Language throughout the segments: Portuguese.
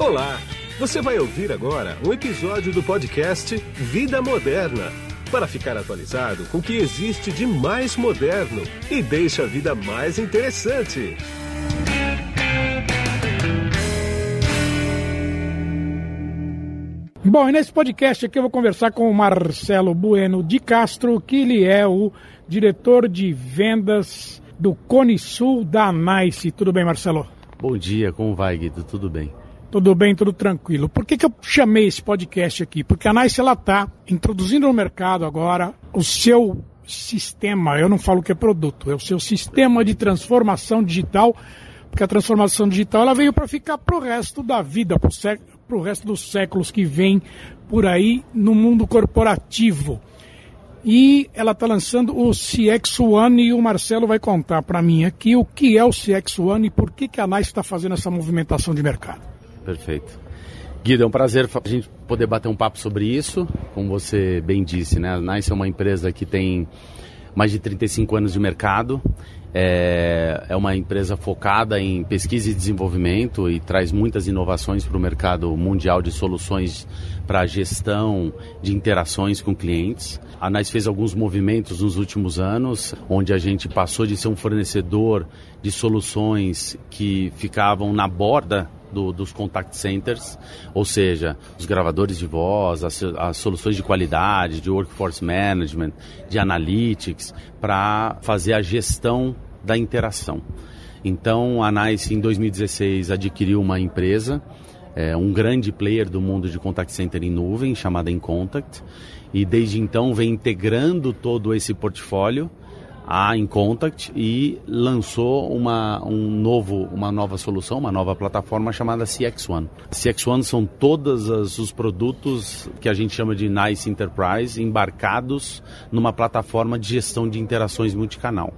Olá! Você vai ouvir agora um episódio do podcast Vida Moderna para ficar atualizado com o que existe de mais moderno e deixa a vida mais interessante. Bom, e nesse podcast aqui eu vou conversar com o Marcelo Bueno de Castro, que ele é o diretor de vendas do Cone Sul da Nice. Tudo bem, Marcelo? Bom dia, como vai, Guido? Tudo bem? Tudo bem, tudo tranquilo. Por que, que eu chamei esse podcast aqui? Porque a Nice está introduzindo no mercado agora o seu sistema, eu não falo que é produto, é o seu sistema de transformação digital, porque a transformação digital ela veio para ficar para o resto da vida, para o resto dos séculos que vem por aí no mundo corporativo. E ela está lançando o CX One e o Marcelo vai contar para mim aqui o que é o CX One e por que, que a NICE está fazendo essa movimentação de mercado. Perfeito. Guido, é um prazer a gente poder bater um papo sobre isso. Como você bem disse, né? A NICE é uma empresa que tem mais de 35 anos de mercado. É, é uma empresa focada em pesquisa e desenvolvimento e traz muitas inovações para o mercado mundial de soluções para a gestão de interações com clientes. A NICE fez alguns movimentos nos últimos anos, onde a gente passou de ser um fornecedor de soluções que ficavam na borda do, dos contact centers, ou seja, os gravadores de voz, as, as soluções de qualidade, de workforce management, de analytics, para fazer a gestão da interação. Então, a NICE, em 2016, adquiriu uma empresa, é, um grande player do mundo de contact center em nuvem, chamada InContact, e desde então vem integrando todo esse portfólio a InContact e lançou uma, um novo, uma nova solução, uma nova plataforma chamada CX1. CX1 são todos os produtos que a gente chama de Nice Enterprise embarcados numa plataforma de gestão de interações multicanal.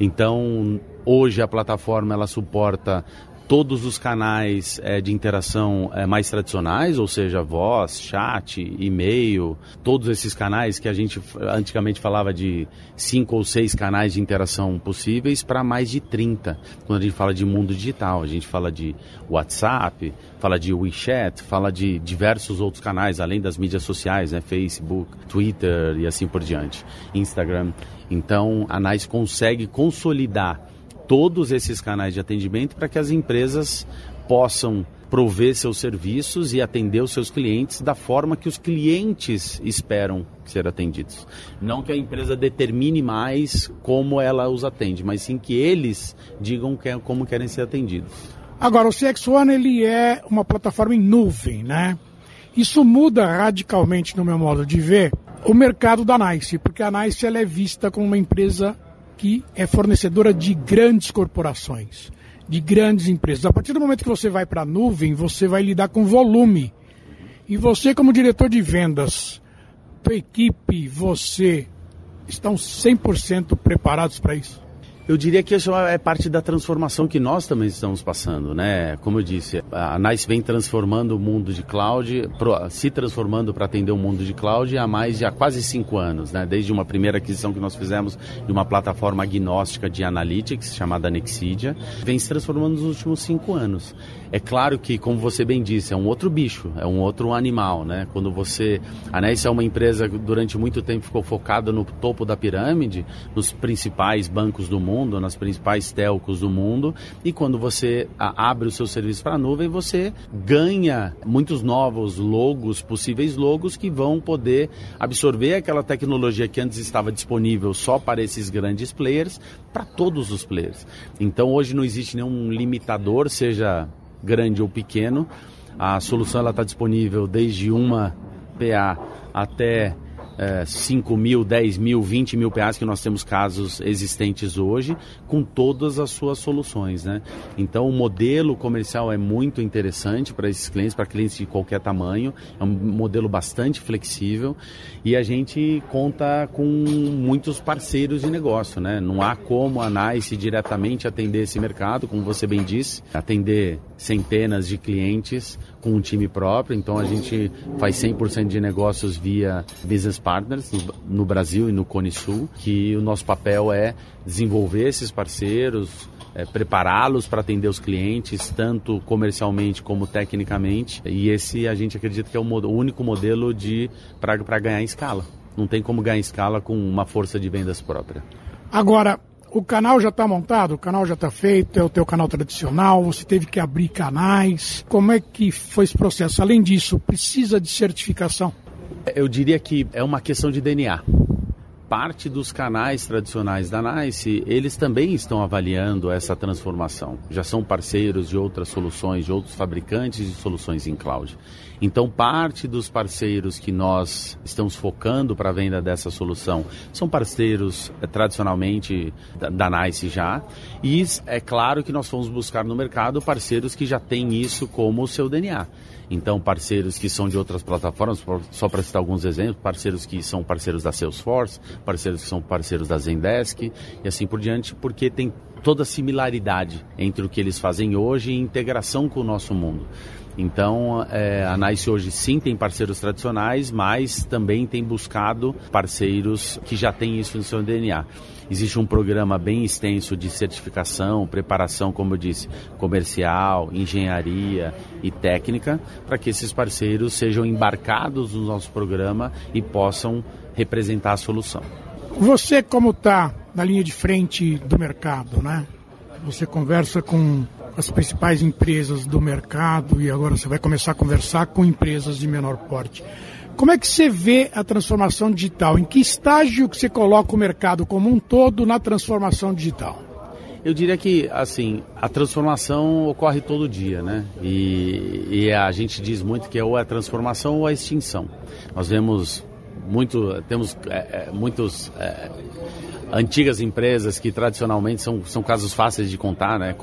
Então, hoje a plataforma ela suporta todos os canais é, de interação é, mais tradicionais, ou seja, voz, chat, e-mail, todos esses canais que a gente antigamente falava de cinco ou seis canais de interação possíveis para mais de 30. Quando a gente fala de mundo digital, a gente fala de WhatsApp, fala de WeChat, fala de diversos outros canais, além das mídias sociais, né, Facebook, Twitter e assim por diante, Instagram. Então, a NICE consegue consolidar todos esses canais de atendimento para que as empresas possam prover seus serviços e atender os seus clientes da forma que os clientes esperam ser atendidos. Não que a empresa determine mais como ela os atende, mas sim que eles digam que, como querem ser atendidos. Agora, o CX1 ele é uma plataforma em nuvem, né? Isso muda radicalmente, no meu modo de ver, o mercado da NICE, porque a NICE ela é vista como uma empresa que é fornecedora de grandes corporações, de grandes empresas. A partir do momento que você vai para a nuvem, você vai lidar com volume. E você, como diretor de vendas, tua equipe, você, estão 100% preparados para isso? Eu diria que isso é parte da transformação que nós também estamos passando, né? Como eu disse, a NICE vem transformando o mundo de cloud, se transformando para atender o mundo de cloud há mais de há quase cinco anos, né? Desde uma primeira aquisição que nós fizemos de uma plataforma agnóstica de analytics chamada Nexidia, vem se transformando nos últimos cinco anos. É claro que, como você bem disse, é um outro bicho, é um outro animal, né? Quando você, a NICE é uma empresa que durante muito tempo ficou focada no topo da pirâmide, nos principais bancos do mundo, nas principais telcos do mundo, e quando você abre o seu serviço para a nuvem, você ganha muitos novos logos, possíveis logos, que vão poder absorver aquela tecnologia que antes estava disponível só para esses grandes players, para todos os players. Então hoje não existe nenhum limitador, seja grande ou pequeno. A solução está disponível desde uma PA até é, 5 mil, 10 mil, 20 mil PAs que nós temos casos existentes hoje, com todas as suas soluções. Né? Então o modelo comercial é muito interessante para esses clientes, para clientes de qualquer tamanho, é um modelo bastante flexível e a gente conta com muitos parceiros de negócio. Né? Não há como a NICE diretamente atender esse mercado, como você bem disse, atender centenas de clientes com um time próprio, então a gente faz 100% de negócios via business no, no Brasil e no Cone Sul, que o nosso papel é desenvolver esses parceiros, é, prepará-los para atender os clientes, tanto comercialmente como tecnicamente. E esse a gente acredita que é o, o único modelo de para ganhar em escala. Não tem como ganhar em escala com uma força de vendas própria. Agora, o canal já está montado, o canal já está feito, é o teu canal tradicional, você teve que abrir canais. Como é que foi esse processo? Além disso, precisa de certificação? Eu diria que é uma questão de DNA parte dos canais tradicionais da NICE, eles também estão avaliando essa transformação. Já são parceiros de outras soluções, de outros fabricantes de soluções em cloud. Então, parte dos parceiros que nós estamos focando para a venda dessa solução são parceiros é, tradicionalmente da, da NICE já. E é claro que nós fomos buscar no mercado parceiros que já têm isso como o seu DNA. Então, parceiros que são de outras plataformas, só para citar alguns exemplos, parceiros que são parceiros da Salesforce, parceiros que são parceiros da Zendesk e assim por diante, porque tem toda similaridade entre o que eles fazem hoje e integração com o nosso mundo. Então, é, a NICE hoje sim tem parceiros tradicionais, mas também tem buscado parceiros que já têm isso no seu DNA. Existe um programa bem extenso de certificação, preparação, como eu disse, comercial, engenharia e técnica, para que esses parceiros sejam embarcados no nosso programa e possam representar a solução. Você, como está na linha de frente do mercado, né? Você conversa com as principais empresas do mercado e agora você vai começar a conversar com empresas de menor porte. Como é que você vê a transformação digital? Em que estágio que você coloca o mercado como um todo na transformação digital? Eu diria que, assim, a transformação ocorre todo dia, né? E, e a gente diz muito que é ou a transformação ou a extinção. Nós vemos muito, temos é, é muitos é, antigas empresas que tradicionalmente são, são casos fáceis de contar, né?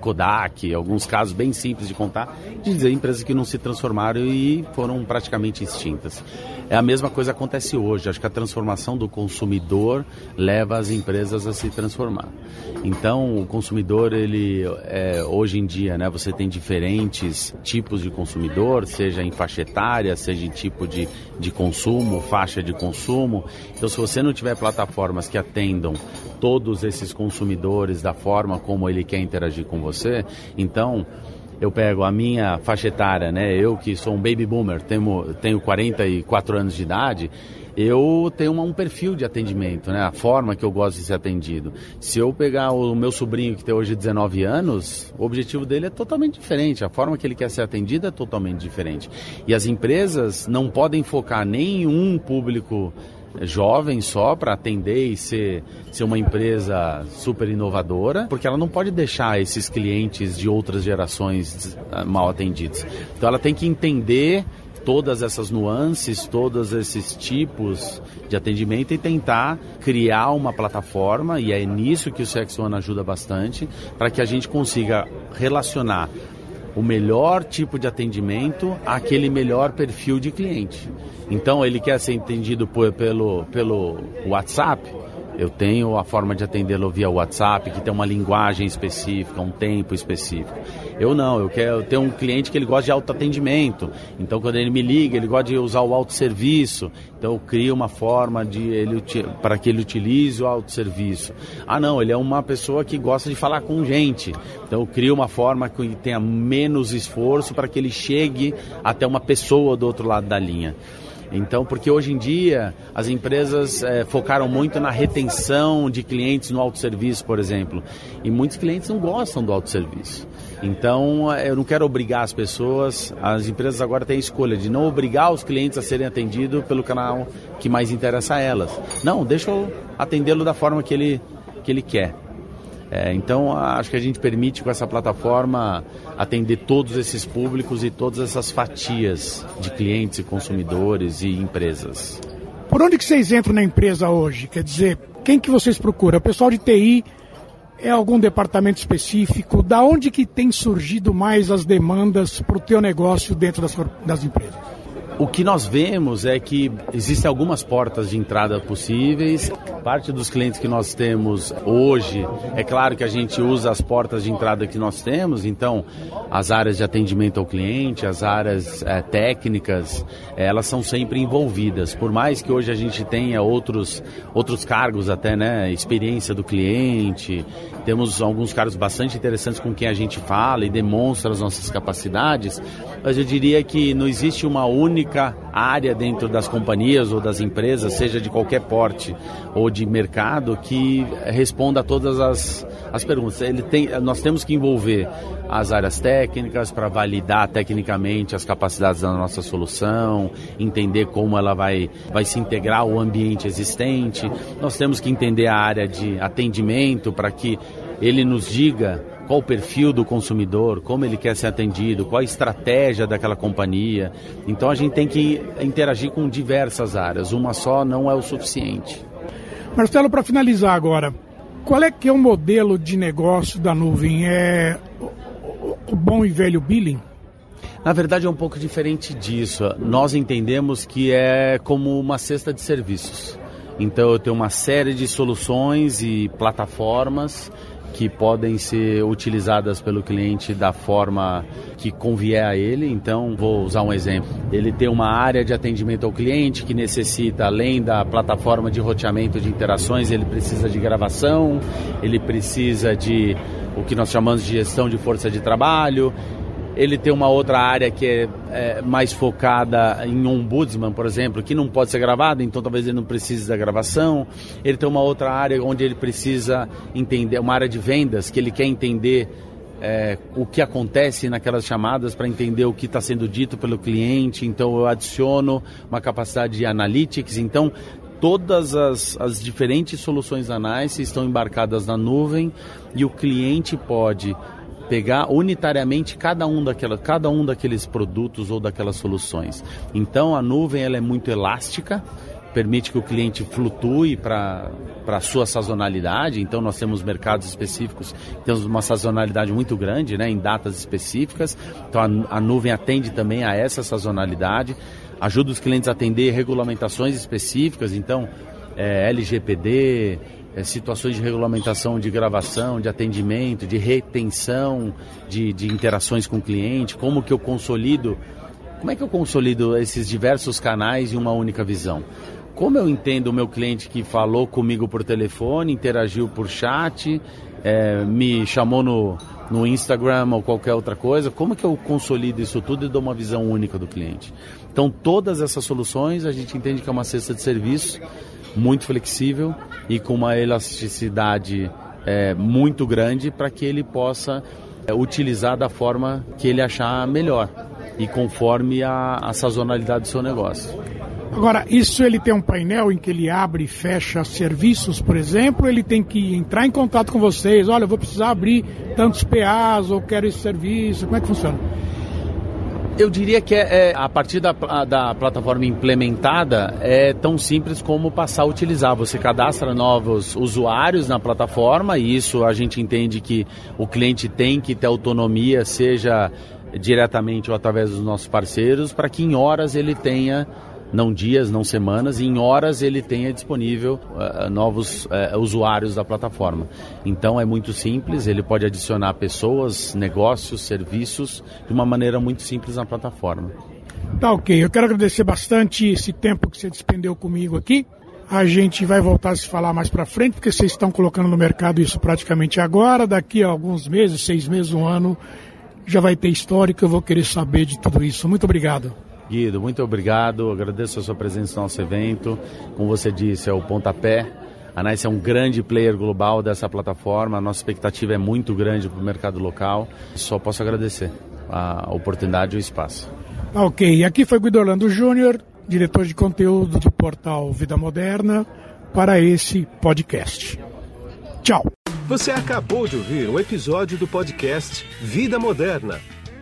Kodak, alguns casos bem simples de contar, de dizer empresas que não se transformaram e foram praticamente extintas. É a mesma coisa acontece hoje. Acho que a transformação do consumidor leva as empresas a se transformar. Então, o consumidor, ele é, hoje em dia, né? Você tem diferentes tipos de consumidor, seja em faixa etária, seja em tipo de, de consumo, faixa de consumo. Então, se você não tiver plataformas que atendam todos esses consumidores da forma como ele quer interagir com você. Então, eu pego a minha faixa etária, né? Eu que sou um baby boomer, tenho, tenho 44 anos de idade, eu tenho um perfil de atendimento, né? A forma que eu gosto de ser atendido. Se eu pegar o meu sobrinho que tem hoje 19 anos, o objetivo dele é totalmente diferente, a forma que ele quer ser atendido é totalmente diferente. E as empresas não podem focar nem em um público jovem só para atender e ser, ser uma empresa super inovadora, porque ela não pode deixar esses clientes de outras gerações ah, mal atendidos. Então ela tem que entender todas essas nuances, todos esses tipos de atendimento e tentar criar uma plataforma, e é nisso que o CX One ajuda bastante, para que a gente consiga relacionar o melhor tipo de atendimento àquele melhor perfil de cliente. Então, ele quer ser entendido por, pelo, pelo WhatsApp, eu tenho a forma de atendê-lo via WhatsApp, que tem uma linguagem específica, um tempo específico. Eu não, eu quero ter um cliente que ele gosta de autoatendimento. Então, quando ele me liga, ele gosta de usar o autosserviço. Então, eu crio uma forma de ele para que ele utilize o autosserviço. Ah, não, ele é uma pessoa que gosta de falar com gente. Então, eu crio uma forma que tenha menos esforço para que ele chegue até uma pessoa do outro lado da linha. Então, porque hoje em dia as empresas é, focaram muito na retenção de clientes no autosserviço, por exemplo, e muitos clientes não gostam do autosserviço. Então, eh, eu não quero obrigar as pessoas, as empresas agora têm a escolha de não obrigar os clientes a serem atendidos pelo canal que mais interessa a elas. Não, deixa eu atendê-lo da forma que ele, que ele quer. É, então, acho que a gente permite com essa plataforma atender todos esses públicos e todas essas fatias de clientes e consumidores e empresas. Por onde que vocês entram na empresa hoje? Quer dizer, quem que vocês procuram? O pessoal de TI é algum departamento específico? Da onde que tem surgido mais as demandas para o teu negócio dentro das, das empresas? O que nós vemos é que existem algumas portas de entrada possíveis. Parte dos clientes que nós temos hoje, é claro que a gente usa as portas de entrada que nós temos, então as áreas de atendimento ao cliente, as áreas é, técnicas, elas são sempre envolvidas. Por mais que hoje a gente tenha outros, outros cargos até, né? Experiência do cliente, temos alguns cargos bastante interessantes com quem a gente fala e demonstra as nossas capacidades, mas eu diria que não existe uma única área dentro das companhias ou das empresas, seja de qualquer porte ou de mercado, que responda a todas as, as perguntas. Ele tem, nós temos que envolver as áreas técnicas para validar tecnicamente as capacidades da nossa solução, entender como ela vai, vai se integrar ao ambiente existente. Nós temos que entender a área de atendimento para que ele nos diga qual o perfil do consumidor, como ele quer ser atendido, qual a estratégia daquela companhia. Então a gente tem que interagir com diversas áreas, uma só não é o suficiente. Marcelo, para finalizar agora, qual é que é o modelo de negócio da nuvem? É o bom e velho billing? Na verdade é um pouco diferente disso. Nós entendemos que é como uma cesta de serviços. Então eu tenho uma série de soluções e plataformas que podem ser utilizadas pelo cliente da forma que convier a ele. Então, vou usar um exemplo. Ele tem uma área de atendimento ao cliente que necessita, além da plataforma de roteamento de interações, ele precisa de gravação, ele precisa de o que nós chamamos de gestão de força de trabalho, ele tem uma outra área que é, é, mais focada em ombudsman, por exemplo, que não pode ser gravada, então talvez ele não precise da gravação. Ele tem uma outra área onde ele precisa entender, uma área de vendas, que ele quer entender é, o que acontece naquelas chamadas para entender o que está sendo dito pelo cliente. Então eu adiciono uma capacidade de analytics. Então todas as, as diferentes soluções anais estão embarcadas na nuvem e o cliente pode pegar unitariamente cada um, daquela, cada um daqueles produtos ou daquelas soluções. Então a nuvem ela é muito elástica, permite que o cliente flutue para a sua sazonalidade. Então, nós temos mercados específicos, temos uma sazonalidade muito grande né, em datas específicas. Então, a, a nuvem atende também a essa sazonalidade, ajuda os clientes a atender regulamentações específicas. Então, é, LGPD, é, situações de regulamentação de gravação, de atendimento, de retenção de, de interações com o cliente, como que eu consolido, como é que eu consolido esses diversos canais em uma única visão? Como eu entendo o meu cliente que falou comigo por telefone, interagiu por chat, é, me chamou no, no Instagram ou qualquer outra coisa, como que eu consolido isso tudo e dou uma visão única do cliente? Então, todas essas soluções a gente entende que é uma cesta de serviço muito flexível e com uma elasticidade é, muito grande para que ele possa é, utilizar da forma que ele achar melhor e conforme a, a sazonalidade do seu negócio. Agora, isso ele tem um painel em que ele abre e fecha serviços, por exemplo, ele tem que entrar em contato com vocês, olha, eu vou precisar abrir tantos PAs ou quero esse serviço, como é que funciona? Eu diria que é, é, a partir da, da plataforma implementada é tão simples como passar a utilizar. Você cadastra novos usuários na plataforma e isso a gente entende que o cliente tem que ter autonomia, seja diretamente ou através dos nossos parceiros, para que em horas ele tenha não dias, não semanas, e em horas ele tenha disponível uh, novos uh, usuários da plataforma. Então é muito simples, ele pode adicionar pessoas, negócios, serviços de uma maneira muito simples na plataforma. Tá ok, eu quero agradecer bastante esse tempo que você despendeu comigo aqui. A gente vai voltar a se falar mais para frente, porque vocês estão colocando no mercado isso praticamente agora. Daqui a alguns meses, seis meses, um ano, já vai ter histórico. Eu vou querer saber de tudo isso. Muito obrigado. Guido, muito obrigado. Agradeço a sua presença no nosso evento. Como você disse, é o pontapé. A NICE é um grande player global dessa plataforma. A nossa expectativa é muito grande para o mercado local. Só posso agradecer a oportunidade e o espaço. Ok, aqui foi Guido Orlando Júnior, diretor de conteúdo do portal Vida Moderna, para esse podcast. Tchau. Você acabou de ouvir um episódio do podcast Vida Moderna